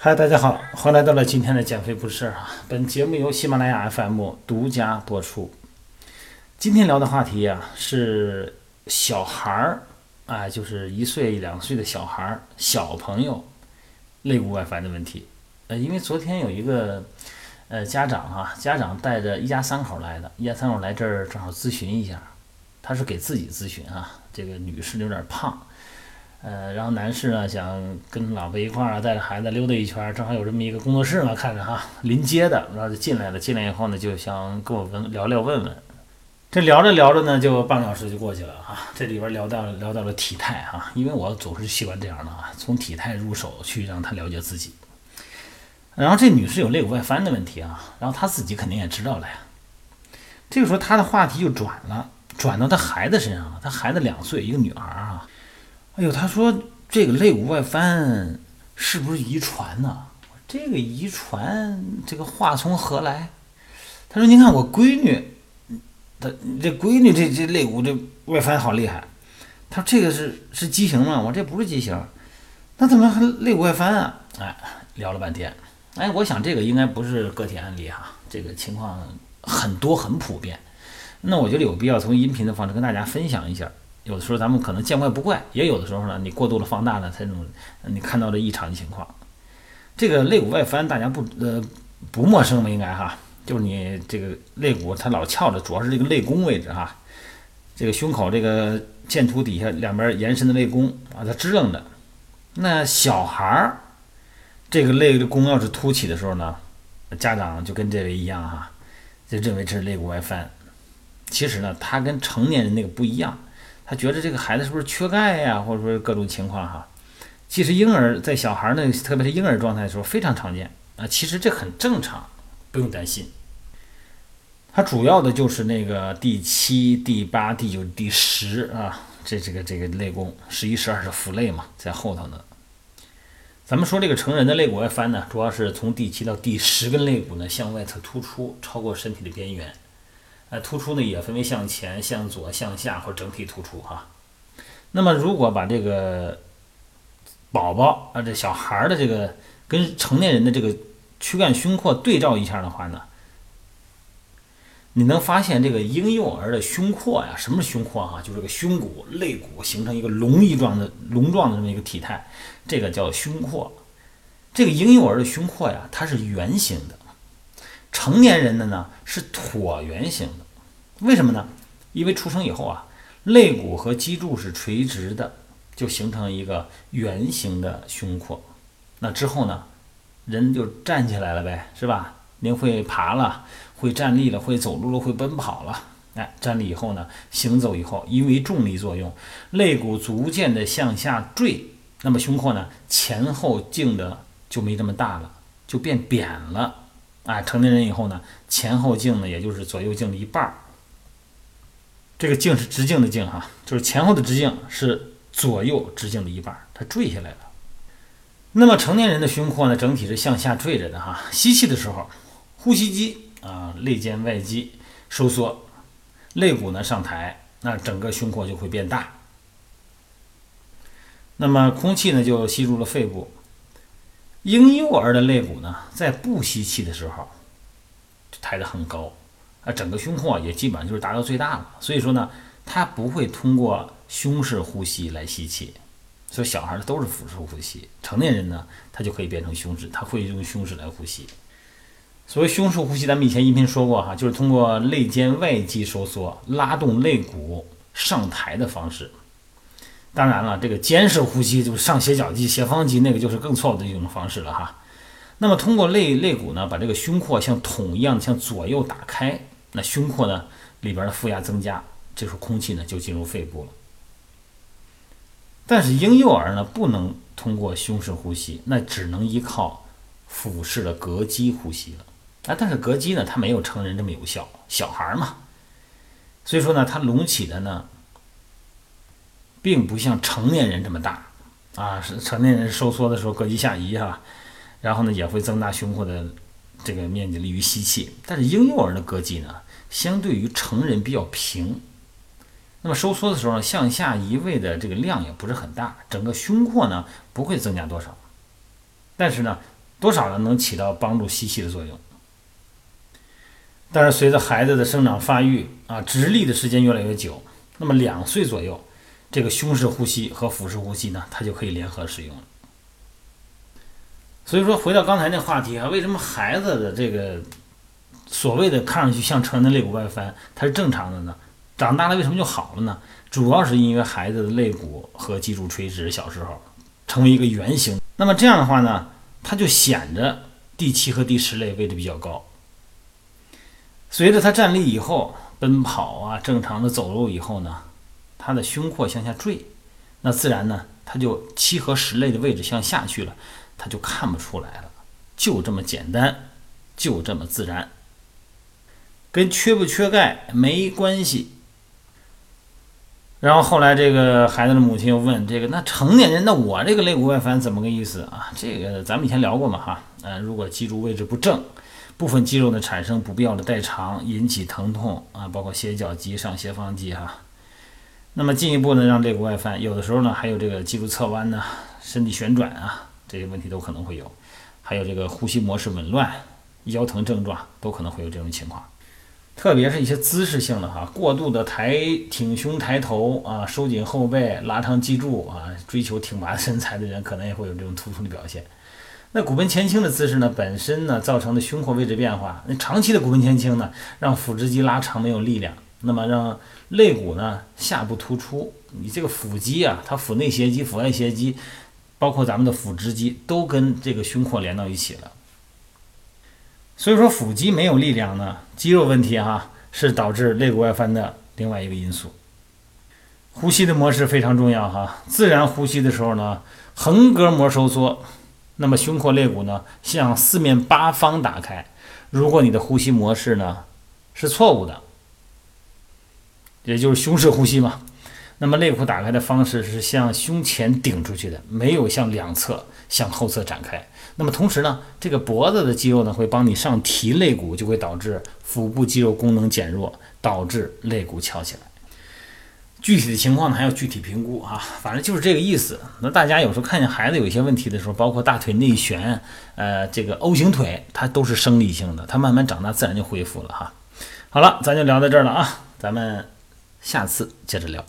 嗨，大家好，欢迎来到了今天的减肥不是事啊！本节目由喜马拉雅 FM 独家播出。今天聊的话题呀是小孩儿，啊，就是一岁两岁的小孩儿、小朋友肋骨外翻的问题。呃，因为昨天有一个呃家长哈，家长带着一家三口来的，一家三口来这儿正好咨询一下，他是给自己咨询啊，这个女士有点胖。呃，然后男士呢想跟老婆一块儿啊，带着孩子溜达一圈，正好有这么一个工作室嘛，看着哈临街的，然后就进来了。进来以后呢，就想跟我问聊聊问问。这聊着聊着呢，就半个小时就过去了啊。这里边聊到聊到了体态哈，因为我总是习惯这样的啊，从体态入手去让他了解自己。然后这女士有肋骨外翻的问题啊，然后她自己肯定也知道了呀。这个时候她的话题就转了，转到她孩子身上了。她孩子两岁，一个女孩啊。哎呦，他说这个肋骨外翻是不是遗传呢？这个遗传，这个话从何来？他说：“您看我闺女，她这闺女这这肋骨这外翻好厉害。”他说：“这个是是畸形吗？”我这不是畸形，那怎么还肋骨外翻啊？哎，聊了半天，哎，我想这个应该不是个体案例哈，这个情况很多很普遍。那我觉得有必要从音频的方式跟大家分享一下。有的时候咱们可能见怪不怪，也有的时候呢，你过度的放大了这种你看到的异常的情况。这个肋骨外翻大家不呃不陌生吧？应该哈，就是你这个肋骨它老翘着，主要是这个肋弓位置哈，这个胸口这个剑突底下两边延伸的肋弓啊，它支棱着。那小孩儿这个肋弓要是凸起的时候呢，家长就跟这位一样哈，就认为这是肋骨外翻。其实呢，它跟成年人那个不一样。他觉得这个孩子是不是缺钙呀，或者说各种情况哈？其实婴儿在小孩儿那，特别是婴儿状态的时候非常常见啊。其实这很正常，不用担心。它主要的就是那个第七、第八、第九、第十啊，这这个这个肋弓，十一、十二是腹肋嘛，在后头呢。咱们说这个成人的肋骨外翻呢，主要是从第七到第十根肋骨呢向外侧突出，超过身体的边缘。呃，突出呢也分为向前、向左、向下或整体突出哈。那么，如果把这个宝宝啊，这小孩的这个跟成年人的这个躯干胸廓对照一下的话呢，你能发现这个婴幼儿的胸廓呀，什么是胸廓哈？就这个胸骨、肋骨形成一个龙一状的龙状的这么一个体态，这个叫胸廓。这个婴幼儿的胸廓呀，它是圆形的。成年人的呢是椭圆形的，为什么呢？因为出生以后啊，肋骨和脊柱是垂直的，就形成一个圆形的胸廓。那之后呢，人就站起来了呗，是吧？您会爬了，会站立了，会走路了，会奔跑了。哎，站立以后呢，行走以后，因为重力作用，肋骨逐渐的向下坠，那么胸廓呢前后径的就没这么大了，就变扁了。啊，成年人以后呢，前后径呢，也就是左右径的一半儿。这个径是直径的径哈，就是前后的直径是左右直径的一半儿，它坠下来了。那么成年人的胸廓呢，整体是向下坠着的哈。吸气的时候，呼吸肌啊，肋间外肌收缩，肋骨呢上抬，那整个胸廓就会变大。那么空气呢就吸入了肺部。婴幼儿的肋骨呢，在不吸气的时候，抬得很高，啊，整个胸廓也基本上就是达到最大了。所以说呢，它不会通过胸式呼吸来吸气，所以小孩儿都是腹式呼吸。成年人呢，他就可以变成胸式，他会用胸式来呼吸。所谓胸式呼吸，咱们以前音频说过哈，就是通过肋间外肌收缩，拉动肋骨上抬的方式。当然了，这个肩式呼吸就是上斜角肌、斜方肌，那个就是更错误的一种方式了哈。那么通过肋肋骨呢，把这个胸廓像桶一样向左右打开，那胸廓呢里边的负压增加，这时候空气呢就进入肺部了。但是婴幼儿呢不能通过胸式呼吸，那只能依靠腹式的膈肌呼吸了。啊，但是膈肌呢它没有成人这么有效，小孩嘛，所以说呢它隆起的呢。并不像成年人这么大，啊，是成年人收缩的时候膈肌下移哈，然后呢也会增大胸廓的这个面积，利于吸气。但是婴幼儿的膈肌呢，相对于成人比较平，那么收缩的时候，向下移位的这个量也不是很大，整个胸廓呢不会增加多少。但是呢，多少呢能起到帮助吸气的作用。但是随着孩子的生长发育啊，直立的时间越来越久，那么两岁左右，这个胸式呼吸和腹式呼吸呢，它就可以联合使用了。所以说，回到刚才那话题啊，为什么孩子的这个所谓的看上去像成人的肋骨外翻，它是正常的呢？长大了为什么就好了呢？主要是因为孩子的肋骨和脊柱垂直，小时候成为一个圆形，那么这样的话呢，它就显着第七和第十肋位置比较高。随着他站立以后，奔跑啊，正常的走路以后呢，他的胸廓向下坠，那自然呢，他就七和十肋的位置向下去了，他就看不出来了，就这么简单，就这么自然，跟缺不缺钙没关系。然后后来这个孩子的母亲又问这个，那成年人，那我这个肋骨外翻怎么个意思啊？这个咱们以前聊过嘛，哈，呃，如果脊柱位置不正。部分肌肉呢产生不必要的代偿，引起疼痛啊，包括斜角肌、上斜方肌哈。那么进一步呢，让肋骨外翻，有的时候呢还有这个脊柱侧弯呢、身体旋转啊，这些问题都可能会有。还有这个呼吸模式紊乱、腰疼症状都可能会有这种情况。特别是一些姿势性的哈，过度的抬挺胸、抬头啊，收紧后背、拉长脊柱啊，追求挺拔身材的人，可能也会有这种突出的表现。那骨盆前倾的姿势呢，本身呢造成的胸廓位置变化，那长期的骨盆前倾呢，让腹直肌拉长没有力量，那么让肋骨呢下部突出，你这个腹肌啊，它腹内斜肌、腹外斜肌，包括咱们的腹直肌，都跟这个胸廓连到一起了。所以说腹肌没有力量呢，肌肉问题哈，是导致肋骨外翻的另外一个因素。呼吸的模式非常重要哈，自然呼吸的时候呢，横膈膜收缩。那么胸廓肋骨呢，向四面八方打开。如果你的呼吸模式呢是错误的，也就是胸式呼吸嘛，那么肋骨打开的方式是向胸前顶出去的，没有向两侧、向后侧展开。那么同时呢，这个脖子的肌肉呢会帮你上提肋骨，就会导致腹部肌肉功能减弱，导致肋骨翘起来。具体的情况呢还要具体评估啊，反正就是这个意思。那大家有时候看见孩子有一些问题的时候，包括大腿内旋，呃，这个 O 型腿，它都是生理性的，它慢慢长大自然就恢复了哈。好了，咱就聊到这儿了啊，咱们下次接着聊。